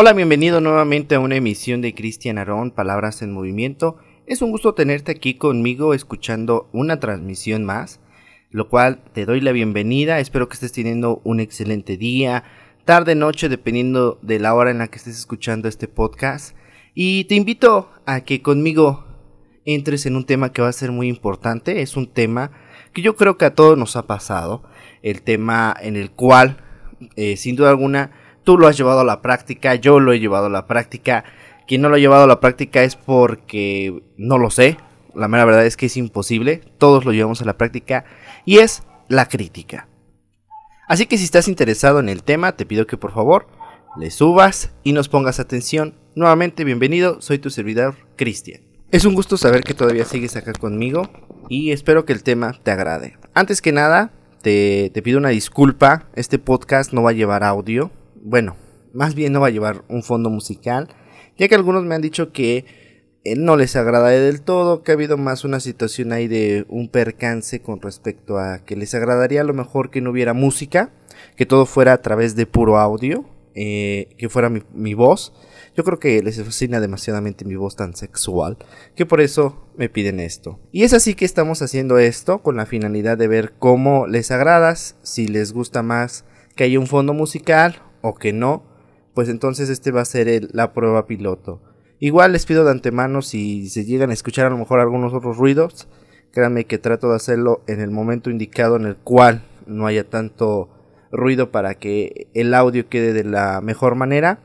Hola, bienvenido nuevamente a una emisión de Cristian Arón, Palabras en Movimiento. Es un gusto tenerte aquí conmigo escuchando una transmisión más, lo cual te doy la bienvenida. Espero que estés teniendo un excelente día, tarde, noche, dependiendo de la hora en la que estés escuchando este podcast. Y te invito a que conmigo entres en un tema que va a ser muy importante. Es un tema que yo creo que a todos nos ha pasado. El tema en el cual, eh, sin duda alguna, tú lo has llevado a la práctica, yo lo he llevado a la práctica. Quien no lo ha llevado a la práctica es porque no lo sé. La mera verdad es que es imposible. Todos lo llevamos a la práctica. Y es la crítica. Así que si estás interesado en el tema, te pido que por favor le subas y nos pongas atención. Nuevamente, bienvenido, soy tu servidor, Cristian. Es un gusto saber que todavía sigues acá conmigo y espero que el tema te agrade. Antes que nada, te, pido una disculpa, este podcast no va a llevar audio, bueno, más bien no va a llevar un fondo musical, ya que algunos me han dicho que eh, no les agrada del todo, que ha habido más una situación ahí de un percance con respecto a que les agradaría a lo mejor que no hubiera música, que todo fuera a través de puro audio, eh, que fuera mi, mi, voz. Yo creo que les fascina demasiadamente mi voz tan sexual, que por eso me piden esto. Y es así que estamos haciendo esto con la finalidad de ver cómo les agradas, si les gusta más que haya un fondo musical o que no, pues entonces este va a ser la prueba piloto. Igual les pido de antemano si se llegan a escuchar a lo mejor algunos otros ruidos, créanme que trato de hacerlo en el momento indicado en el cual no haya tanto ruido para que el audio quede de la mejor manera.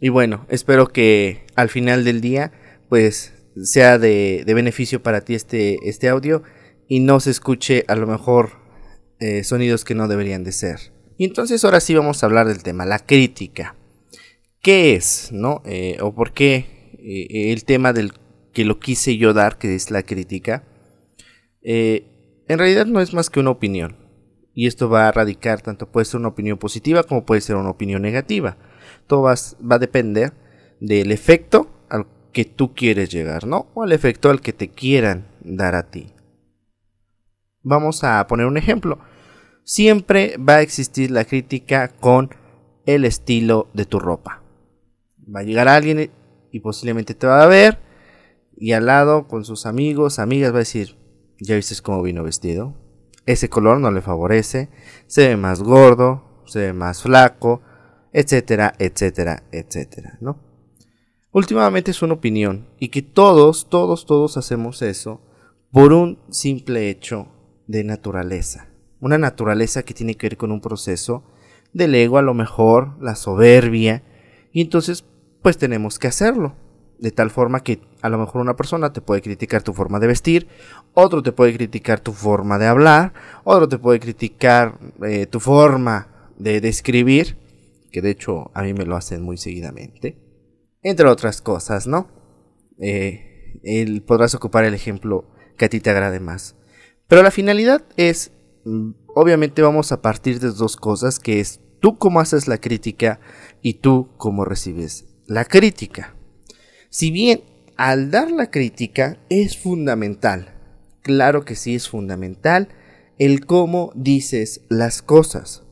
Y bueno, espero que al final del día pues sea de, beneficio para ti este, este audio y no se escuche a lo mejor eh, sonidos que no deberían de ser. Y entonces ahora sí vamos a hablar del tema, la crítica. ¿Qué es? ¿No? Eh, ¿O por qué eh, el tema del que lo quise yo dar, que es la crítica? Eh, en realidad no es más que una opinión. Y esto va a radicar, tanto puede ser una opinión positiva como puede ser una opinión negativa. Todo va, va a depender del efecto al que tú quieres llegar, ¿no? O al efecto al que te quieran dar a ti. Vamos a poner un ejemplo siempre va a existir la crítica con el estilo de tu ropa. Va a llegar alguien y posiblemente te va a ver y al lado con sus amigos, amigas va a decir, ya viste cómo vino vestido. Ese color no le favorece, se ve más gordo, se ve más flaco, etcétera, etcétera, etcétera, ¿no? Últimamente es una opinión y que todos, todos, todos hacemos eso por un simple hecho de naturaleza una naturaleza que tiene que ver con un proceso del ego, a lo mejor, la soberbia, y entonces pues tenemos que hacerlo. De tal forma que a lo mejor una persona te puede criticar tu forma de vestir, otro te puede criticar tu forma de hablar, otro te puede criticar eh, tu forma de describir, que de hecho a mí me lo hacen muy seguidamente, entre otras cosas, ¿no? Eh, podrás ocupar el ejemplo que a ti te agrade más. Pero la finalidad es obviamente vamos a partir de dos cosas, que es tú cómo haces la crítica y tú cómo recibes la crítica. Si bien al dar la crítica es fundamental, claro que sí es fundamental, el cómo dices las cosas.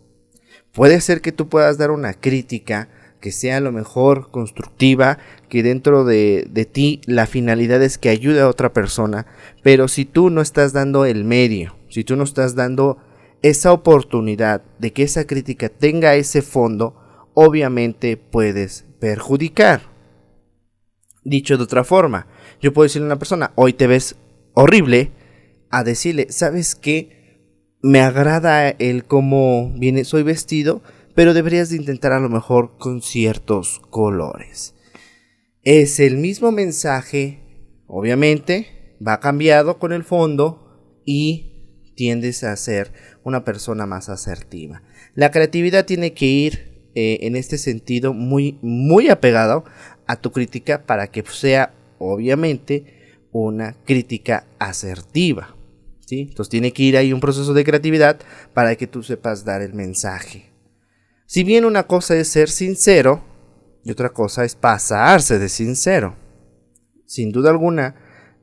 Puede ser que tú puedas dar una crítica que sea a lo mejor constructiva, que dentro de, de, ti la finalidad es que ayude a otra persona, pero si tú no estás dando el medio, si tú no estás dando esa oportunidad de que esa crítica tenga ese fondo, obviamente puedes perjudicar. Dicho de otra forma, yo puedo decirle a una persona, hoy te ves horrible, a decirle, ¿sabes qué? Me agrada el cómo viene, soy vestido, pero deberías de intentar a lo mejor con ciertos colores. Es el mismo mensaje, obviamente, va cambiado con el fondo y tiendes a ser una persona más asertiva. La creatividad tiene que ir eh, en este sentido muy, muy apegado a tu crítica para que sea obviamente una crítica asertiva. Entonces tiene que ir ahí un proceso de creatividad para que tú sepas dar el mensaje. Si bien una cosa es ser sincero y otra cosa es pasarse de sincero. Sin duda alguna,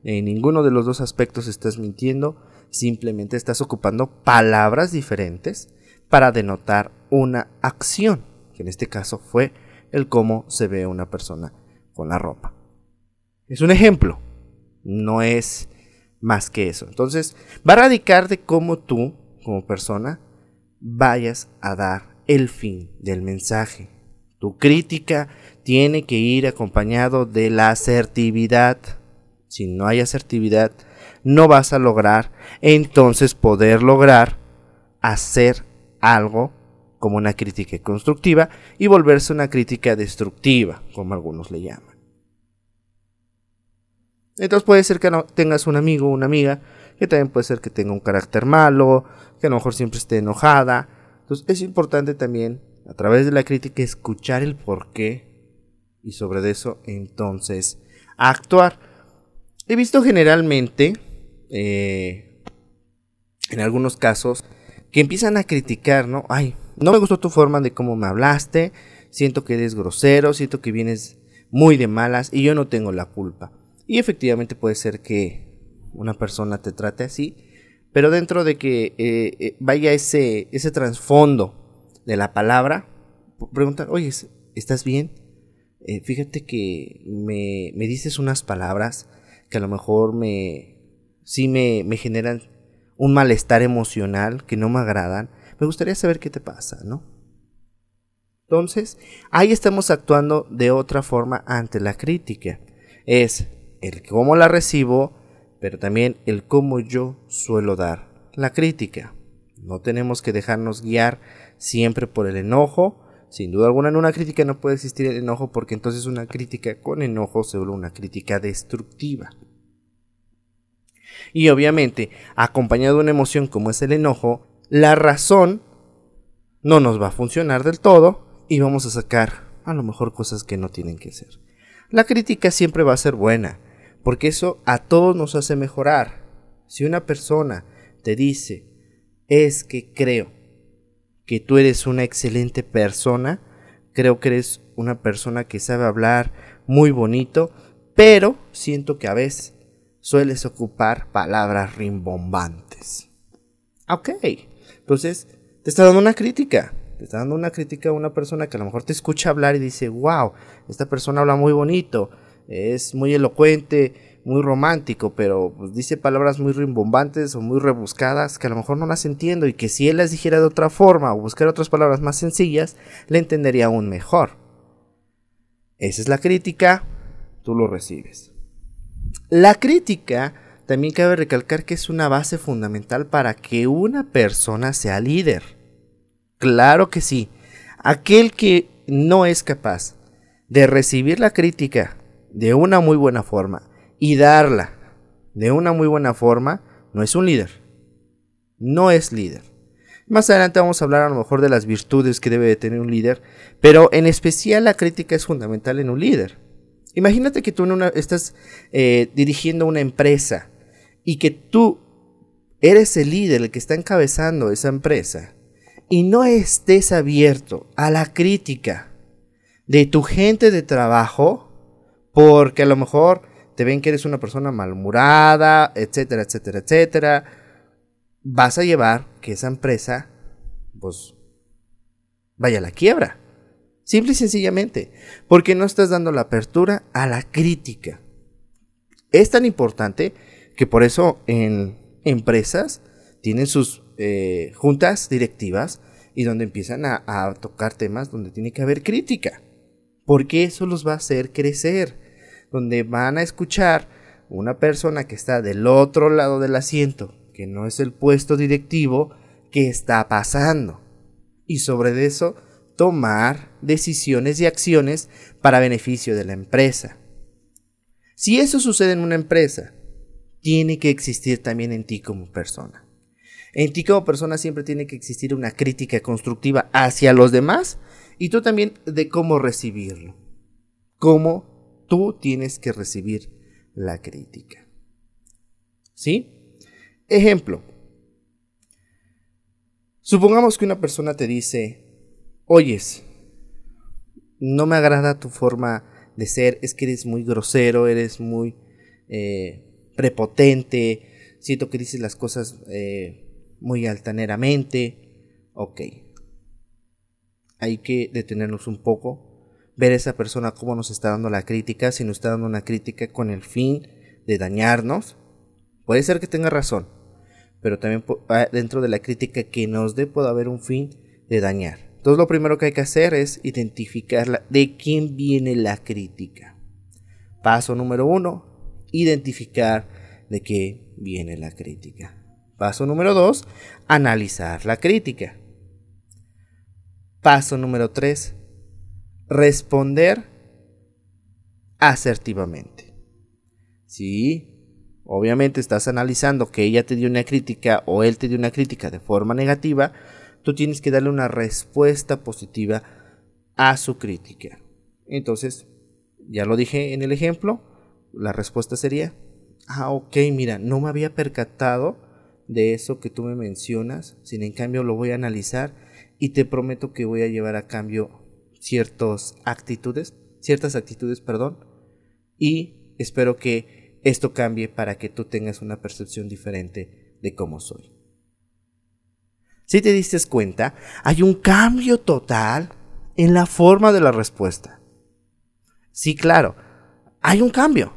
en ninguno de los dos aspectos estás mintiendo Simplemente estás ocupando palabras diferentes para denotar una acción, que en este caso fue el cómo se ve una persona con la ropa. Es un ejemplo, no es más que eso. Entonces, va a radicar de cómo tú, como persona, vayas a dar el fin del mensaje. Tu crítica tiene que ir acompañado de la asertividad. Si no hay asertividad, no vas a lograr entonces poder lograr hacer algo como una crítica constructiva y volverse una crítica destructiva, como algunos le llaman. Entonces puede ser que no tengas un amigo o una amiga que también puede ser que tenga un carácter malo, que a lo mejor siempre esté enojada. Entonces es importante también a través de la crítica escuchar el por qué y sobre eso entonces actuar. He visto generalmente, eh, en algunos casos, que empiezan a criticar, ¿no? Ay, no me gustó tu forma de cómo me hablaste, siento que eres grosero, siento que vienes muy de malas y yo no tengo la culpa. Y efectivamente puede ser que una persona te trate así, pero dentro de que eh, eh, vaya ese, ese trasfondo de la palabra, preguntar, oye, ¿estás bien? Fíjate que me, me, dices unas palabras que a lo mejor me, sí me, me generan un malestar emocional que no me agradan. Me gustaría saber qué te pasa, ¿no? Entonces, ahí estamos actuando de otra forma ante la crítica. Es, el cómo la recibo, pero también el cómo yo suelo dar la crítica. No tenemos que dejarnos guiar siempre por el enojo. Sin duda alguna en una crítica no puede existir el enojo porque entonces una crítica con enojo se vuelve una crítica destructiva. Y obviamente, acompañado de una emoción como es el enojo, la razón no nos va a funcionar del todo y vamos a sacar a lo mejor cosas que no tienen que ser. La crítica siempre va a ser buena, porque eso a todos nos hace mejorar. Si una persona te dice, es que creo que tú eres una excelente persona, creo que eres una persona que sabe hablar muy bonito, pero siento que a veces sueles ocupar palabras rimbombantes. Ok, entonces te está dando una crítica. Te está dando una crítica a una persona que a lo mejor te escucha hablar y dice, wow, esta persona habla muy bonito, es muy elocuente, muy romántico, pero pues, dice palabras muy rimbombantes o muy rebuscadas que a lo mejor no las entiendo y que si él las dijera de otra forma o buscara otras palabras más sencillas, le entendería aún mejor. Esa es la crítica, tú lo recibes. La crítica también cabe recalcar que es una base fundamental para que una persona sea líder. Claro que sí. Aquel que no es capaz de recibir la crítica de una muy buena forma y darla de una muy buena forma, no es un líder. No es líder. Más adelante vamos a hablar a lo mejor de las virtudes que debe de tener un líder, pero en especial la crítica es fundamental en un líder. Imagínate que tú estás eh, dirigiendo una empresa y que tú eres el líder, el que está encabezando esa empresa, y no estés abierto a la crítica de tu gente de trabajo, porque a lo mejor te ven que eres una persona malhumorada, etcétera, etcétera, etcétera. Vas a llevar que esa empresa, pues, vaya a la quiebra. Simple y sencillamente. Porque no estás dando la apertura a la crítica. Es tan importante que por eso en empresas tienen sus eh, juntas directivas y donde empiezan a, a tocar temas donde tiene que haber crítica porque eso los va a hacer crecer, donde van a escuchar una persona que está del otro lado del asiento, que no es el puesto directivo, que está pasando. Y sobre eso tomar decisiones y acciones para beneficio de la empresa. Si eso sucede en una empresa, tiene que existir también en ti como persona. En ti como persona siempre tiene que existir una crítica constructiva hacia los demás y tú también de cómo recibirlo. Cómo tú tienes que recibir la crítica. ¿Sí? Ejemplo. Supongamos que una persona te dice, oyes, no me agrada tu forma de ser, es que eres muy grosero, eres muy eh, prepotente, siento que dices las cosas eh, muy altaneramente. Ok, hay que detenernos un poco, ver a esa persona cómo nos está dando la crítica, si nos está dando una crítica con el fin de dañarnos. Puede ser que tenga razón, pero también ah, dentro de la crítica que nos dé puede haber un fin de dañar. Entonces lo primero que hay que hacer es identificar de quién viene la crítica. Paso número uno, identificar de qué viene la crítica. Paso número dos, analizar la crítica. Paso número tres, responder asertivamente. Si obviamente estás analizando que ella te dio una crítica o él te dio una crítica de forma negativa, tú tienes que darle una respuesta positiva a su crítica. Entonces, ya lo dije en el ejemplo, la respuesta sería, ah, ok, mira, no me había percatado de eso que tú me mencionas, sin en cambio lo voy a analizar y te prometo que voy a llevar a cambio ciertas actitudes, ciertas actitudes, perdón, y espero que esto cambie para que tú tengas una percepción diferente de cómo soy. Si te diste cuenta, hay un cambio total en la forma de la respuesta. Sí, claro, hay un cambio.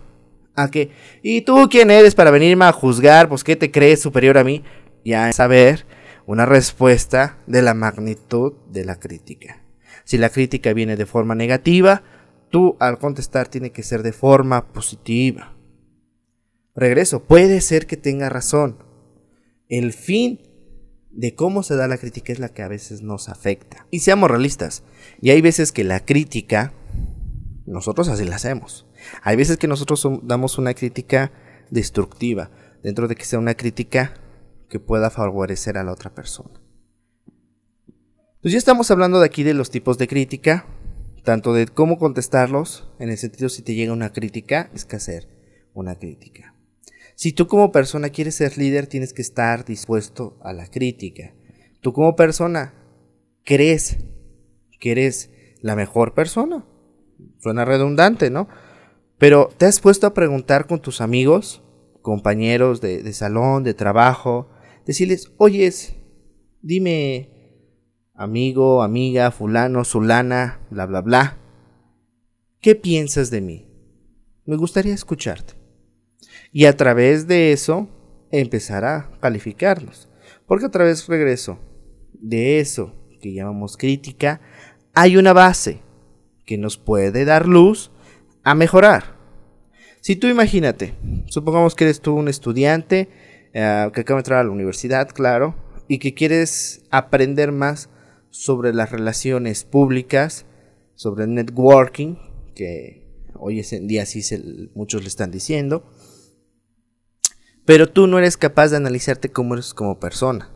¿A qué? ¿Y tú quién eres para venirme a juzgar? Pues ¿qué te crees superior a mí? Ya es saber una respuesta de la magnitud de la crítica. Si la crítica viene de forma negativa, tú al contestar tiene que ser de forma positiva. Regreso, puede ser que tenga razón. El fin de cómo se da la crítica es la que a veces nos afecta. Y seamos realistas. Y hay veces que la crítica, nosotros así la hacemos. Hay veces que nosotros damos una crítica destructiva, dentro de que sea una crítica que pueda favorecer a la otra persona. Entonces ya estamos hablando de aquí de los tipos de crítica, tanto de cómo contestarlos, en el sentido si te llega una crítica, es que hacer una crítica. Si tú como persona quieres ser líder, tienes que estar dispuesto a la crítica. Tú como persona crees que eres la mejor persona. Suena redundante, ¿no? Pero te has puesto a preguntar con tus amigos, compañeros de, salón, de trabajo, decirles, oyes, dime, amigo, amiga, fulano, fulana, bla, bla, bla, ¿qué piensas de mí? Me gustaría escucharte y a través de eso empezar a calificarnos. Porque a través, regreso, de eso que llamamos crítica, hay una base que nos puede dar luz a mejorar. Si tú imagínate, supongamos que eres tú un estudiante eh, que acaba de entrar a la universidad, claro, y que quieres aprender más sobre las relaciones públicas, sobre el networking, que hoy en día sí muchos le están diciendo, pero tú no eres capaz de analizarte como eres como persona.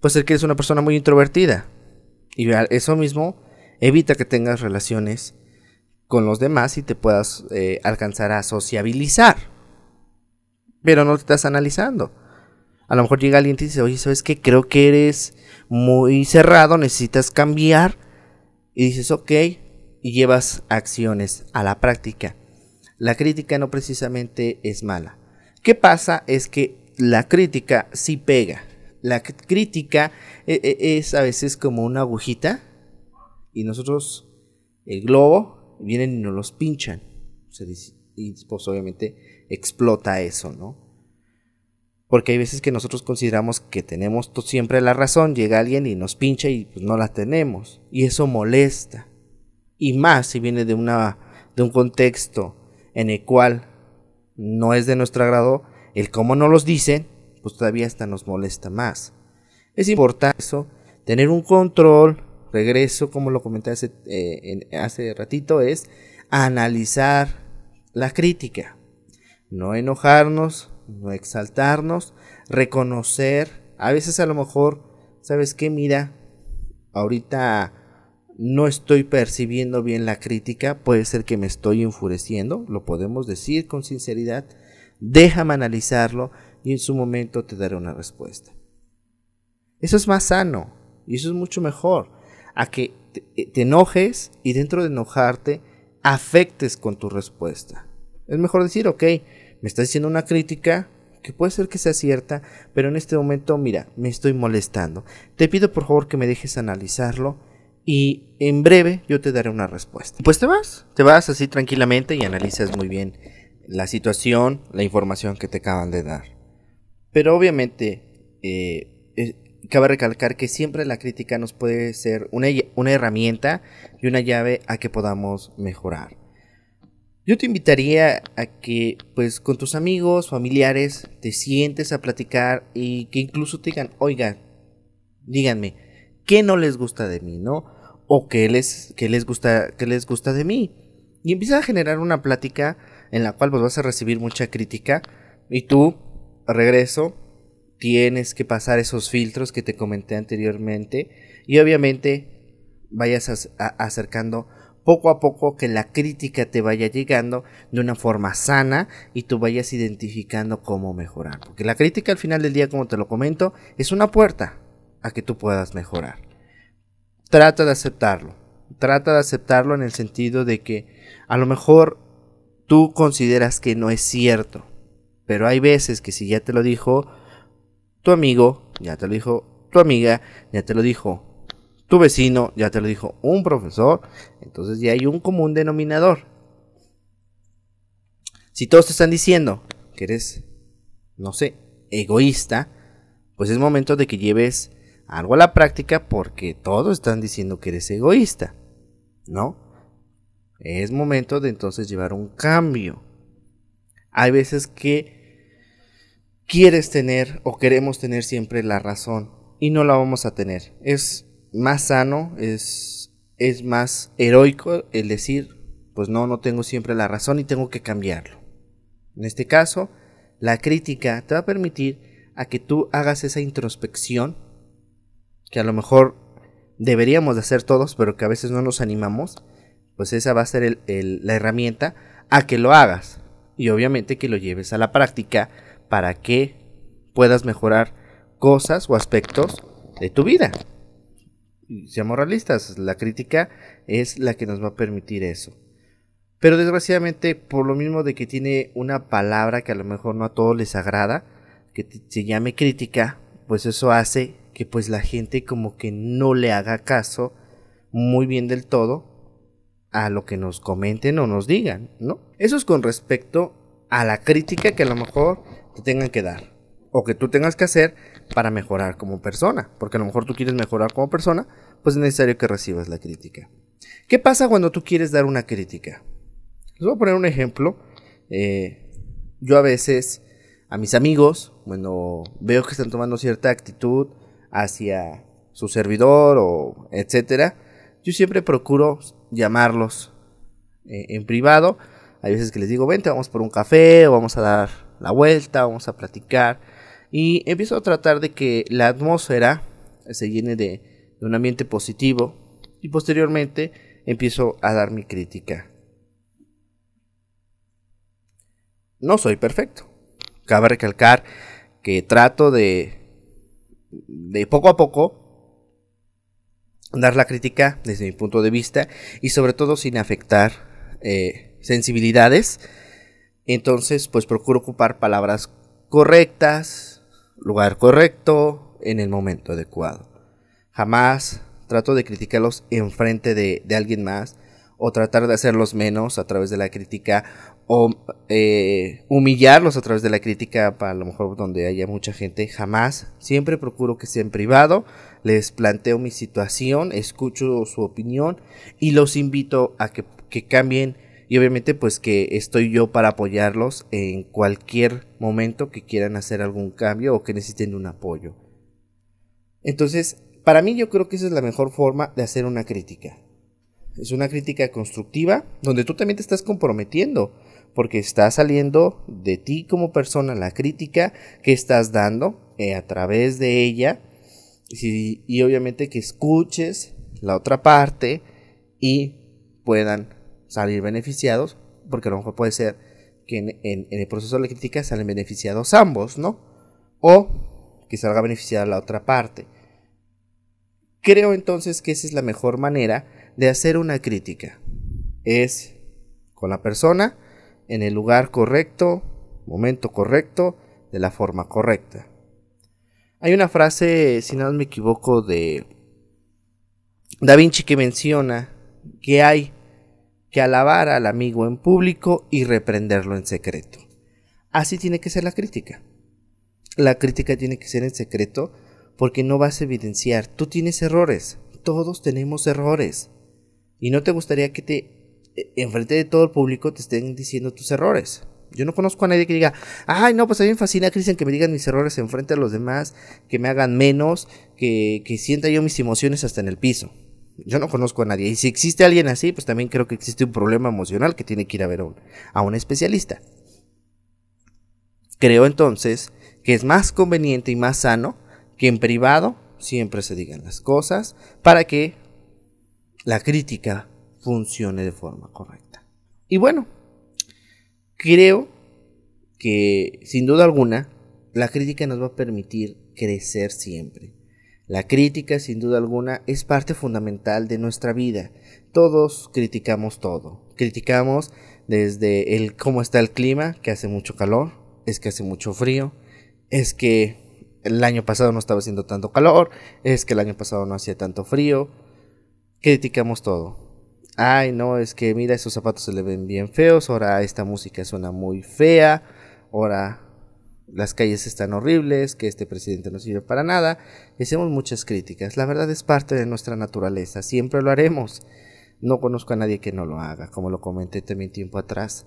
Puede ser que eres una persona muy introvertida. Y eso mismo evita que tengas relaciones con los demás y te puedas eh, alcanzar a sociabilizar. Pero no te estás analizando. A lo mejor llega alguien y te dice, oye, ¿sabes qué? Creo que eres muy cerrado, necesitas cambiar. Y dices, ok, y llevas acciones a la práctica. La crítica no precisamente es mala. ¿Qué pasa? Es que la crítica sí pega. La crítica e, e, es a veces como una agujita y nosotros, el globo, vienen y nos los pinchan. Y pues obviamente explota eso, ¿no? Porque hay veces que nosotros consideramos que tenemos siempre la razón, llega alguien y nos pincha y pues no la tenemos. Y eso molesta. Y más si viene de, una, de un contexto en el cual no es de nuestro agrado, el cómo no los dicen, pues todavía hasta nos molesta más. Es importante eso, tener un control, regreso, como lo comenté hace, eh, hace ratito, es analizar la crítica. No enojarnos, no exaltarnos, reconocer, a veces a lo mejor, ¿sabes qué? Mira, ahorita no estoy percibiendo bien la crítica, puede ser que me estoy enfureciendo, lo podemos decir con sinceridad, déjame analizarlo y en su momento te daré una respuesta. Eso es más sano y eso es mucho mejor a que te, eh, enojes y dentro de enojarte afectes con tu respuesta. Es mejor decir, ok, me estás diciendo una crítica que puede ser que sea cierta, pero en este momento, mira, me estoy molestando. Te pido por favor que me dejes analizarlo y en breve yo te daré una respuesta. Pues te vas, te vas así tranquilamente y analizas muy bien la situación, la información que te acaban de dar. Pero obviamente, eh, cabe recalcar que siempre la crítica nos puede ser una, una herramienta y una llave a que podamos mejorar. Yo te invitaría a que, pues, con tus amigos, familiares, te sientes a platicar y que incluso te digan, oiga, díganme, ¿qué no les gusta de mí, no? O qué les, qué les gusta, qué les gusta de mí. Y empieza a generar una plática en la cual pues, vas a recibir mucha crítica y tú, regreso, tienes que pasar esos filtros que te comenté anteriormente y obviamente vayas acercando poco a poco que la crítica te vaya llegando de una forma sana y tú vayas identificando cómo mejorar. Porque la crítica al final del día, como te lo comento, es una puerta a que tú puedas mejorar. Trata de aceptarlo. Trata de aceptarlo en el sentido de que a lo mejor tú consideras que no es cierto. Pero hay veces que si ya te lo dijo tu amigo, ya te lo dijo tu amiga, ya te lo dijo tu vecino, ya te lo dijo un profesor, entonces ya hay un común denominador. Si todos te están diciendo que eres, no sé, egoísta, pues es momento de que lleves algo a la práctica porque todos están diciendo que eres egoísta, ¿no? Es momento de entonces llevar un cambio. Hay veces que quieres tener o queremos tener siempre la razón y no la vamos a tener. Es más sano, es, es más heroico el decir, pues no, no tengo siempre la razón y tengo que cambiarlo. En este caso, la crítica te va a permitir a que tú hagas esa introspección que a lo mejor deberíamos de hacer todos, pero que a veces no nos animamos, pues esa va a ser la herramienta a que lo hagas y obviamente que lo lleves a la práctica para que puedas mejorar cosas o aspectos de tu vida seamos realistas, la crítica es la que nos va a permitir eso. Pero desgraciadamente, por lo mismo de que tiene una palabra que a lo mejor no a todos les agrada, que se llame crítica, pues eso hace que pues la gente como que no le haga caso muy bien del todo a lo que nos comenten o nos digan, ¿no? Eso es con respecto a la crítica que a lo mejor te tengan que dar o que tú tengas que hacer para mejorar como persona. Porque a lo mejor tú quieres mejorar como persona, pues es necesario que recibas la crítica. ¿Qué pasa cuando tú quieres dar una crítica? Les voy a poner un ejemplo. Eh, yo a veces a mis amigos, cuando veo que están tomando cierta actitud hacia su servidor o etcétera, yo siempre procuro llamarlos eh, en privado. Hay veces que les digo, vente, vamos por un café o vamos a dar la vuelta, vamos a platicar y empiezo a tratar de que la atmósfera se llene de, un ambiente positivo y posteriormente empiezo a dar mi crítica. No soy perfecto. Cabe recalcar que trato de, de poco a poco dar la crítica desde mi punto de vista y sobre todo sin afectar eh, sensibilidades. Entonces, pues procuro ocupar palabras correctas, lugar correcto, en el momento adecuado. Jamás trato de criticarlos enfrente de, de alguien más o tratar de hacerlos menos a través de la crítica o eh, humillarlos a través de la crítica para a lo mejor donde haya mucha gente. Jamás. Siempre procuro que sea en privado. Les planteo mi situación, escucho su opinión y los invito a que, que cambien y obviamente pues que estoy yo para apoyarlos en cualquier momento que quieran hacer algún cambio o que necesiten un apoyo. Entonces, para mí yo creo que esa es la mejor forma de hacer una crítica. Es una crítica constructiva donde tú también te estás comprometiendo porque está saliendo de ti como persona la crítica que estás dando eh, a través de ella y, obviamente que escuches la otra parte y puedan salir beneficiados, porque a lo mejor puede ser que en, el proceso de la crítica salen beneficiados ambos, ¿no? O que salga beneficiada la otra parte. Creo entonces que esa es la mejor manera de hacer una crítica. Es con la persona, en el lugar correcto, momento correcto, de la forma correcta. Hay una frase, si no me equivoco, de Da Vinci que menciona que hay que alabar al amigo en público y reprenderlo en secreto. Así tiene que ser la crítica. La crítica tiene que ser en secreto porque no vas a evidenciar. Tú tienes errores. Todos tenemos errores. Y no te gustaría que te, e, enfrente de todo el público, te estén diciendo tus errores. Yo no conozco a nadie que diga, ay, no, pues a mí me fascina, Cristian, que me digan mis errores enfrente de los demás, que me hagan menos, que, que sienta yo mis emociones hasta en el piso. Yo no conozco a nadie. Y si existe alguien así, pues también creo que existe un problema emocional que tiene que ir a ver a un, a un especialista. Creo entonces que es más conveniente y más sano que en privado siempre se digan las cosas para que la crítica funcione de forma correcta. Y bueno, creo que sin duda alguna la crítica nos va a permitir crecer siempre. La crítica, sin duda alguna, es parte fundamental de nuestra vida. Todos criticamos todo. Criticamos desde el cómo está el clima, que hace mucho calor, es que hace mucho frío, es que el año pasado no estaba haciendo tanto calor, es que el año pasado no hacía tanto frío. Criticamos todo. Ay, no, es que mira, esos zapatos se le ven bien feos, ahora esta música suena muy fea, ahora las calles están horribles, que este presidente no sirve para nada, hacemos muchas críticas. La verdad es parte de nuestra naturaleza, siempre lo haremos. No conozco a nadie que no lo haga, como lo comenté también tiempo atrás.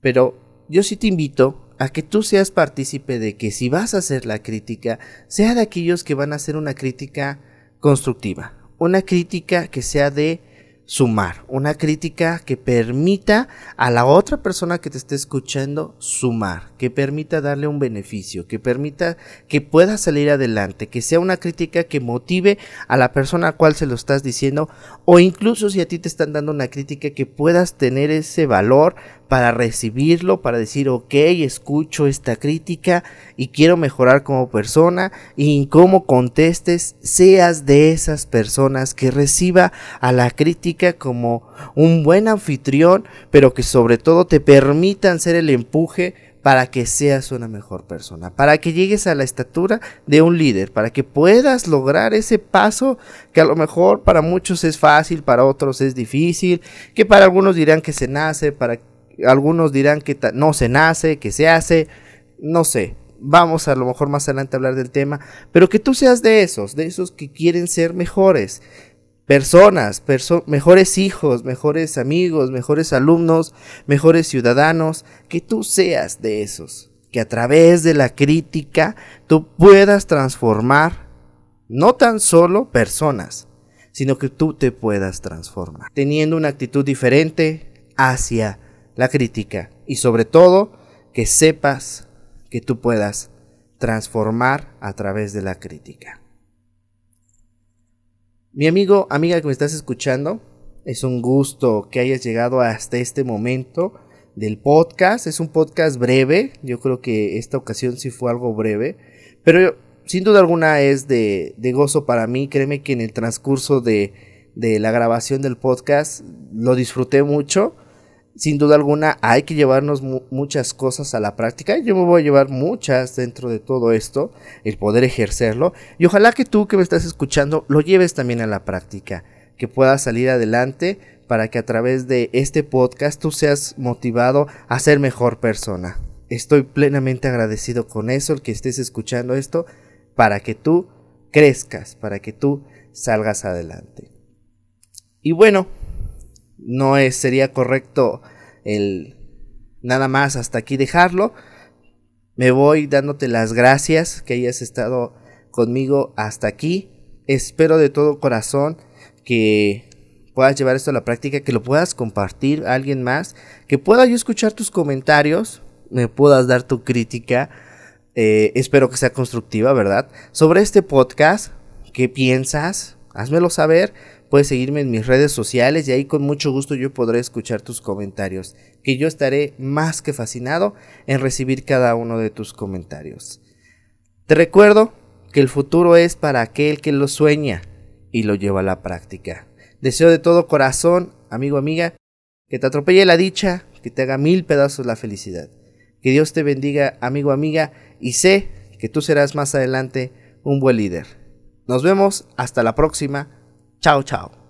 Pero yo sí te invito a que tú seas partícipe de que si vas a hacer la crítica, sea de aquellos que van a hacer una crítica constructiva, una crítica que sea de sumar, una crítica que permita a la otra persona que te esté escuchando sumar, que permita darle un beneficio, que permita que pueda salir adelante, que sea una crítica que motive a la persona a cual se lo estás diciendo o incluso si a ti te están dando una crítica que puedas tener ese valor para recibirlo, para decir, ok, escucho esta crítica y quiero mejorar como persona y en cómo contestes, seas de esas personas que reciba a la crítica como un buen anfitrión, pero que sobre todo te permitan ser el empuje para que seas una mejor persona, para que llegues a la estatura de un líder, para que puedas lograr ese paso que a lo mejor para muchos es fácil, para otros es difícil, que para algunos dirán que se nace, para algunos dirán que no se nace, que se hace, no sé. Vamos a lo mejor más adelante a hablar del tema, pero que tú seas de esos, de esos que quieren ser mejores personas, mejores hijos, mejores amigos, mejores alumnos, mejores ciudadanos, que tú seas de esos, que a través de la crítica tú puedas transformar no tan solo personas, sino que tú te puedas transformar, teniendo una actitud diferente hacia la crítica y sobre todo que sepas que tú puedas transformar a través de la crítica. Mi amigo, amiga que me estás escuchando, es un gusto que hayas llegado hasta este momento del podcast. Es un podcast breve, yo creo que esta ocasión sí fue algo breve, pero sin duda alguna es de, gozo para mí. Créeme que en el transcurso de, de la grabación del podcast lo disfruté mucho sin duda alguna hay que llevarnos muchas cosas a la práctica. Yo me voy a llevar muchas dentro de todo esto, el poder ejercerlo. Y ojalá que tú que me estás escuchando lo lleves también a la práctica, que puedas salir adelante para que a través de este podcast tú seas motivado a ser mejor persona. Estoy plenamente agradecido con eso, el que estés escuchando esto, para que tú crezcas, para que tú salgas adelante. Y bueno, no es, sería correcto el nada más hasta aquí dejarlo. Me voy dándote las gracias que hayas estado conmigo hasta aquí. Espero de todo corazón que puedas llevar esto a la práctica, que lo puedas compartir a alguien más, que pueda yo escuchar tus comentarios, me puedas dar tu crítica. Eh, espero que sea constructiva, ¿verdad? Sobre este podcast, ¿qué piensas? Házmelo saber Puedes seguirme en mis redes sociales y ahí con mucho gusto yo podré escuchar tus comentarios, que yo estaré más que fascinado en recibir cada uno de tus comentarios. Te recuerdo que el futuro es para aquel que lo sueña y lo lleva a la práctica. Deseo de todo corazón, amigo, amiga, que te atropelle la dicha, que te haga mil pedazos la felicidad. Que Dios te bendiga, amigo, amiga, y sé que tú serás más adelante un buen líder. Nos vemos hasta la próxima. Chao, chao.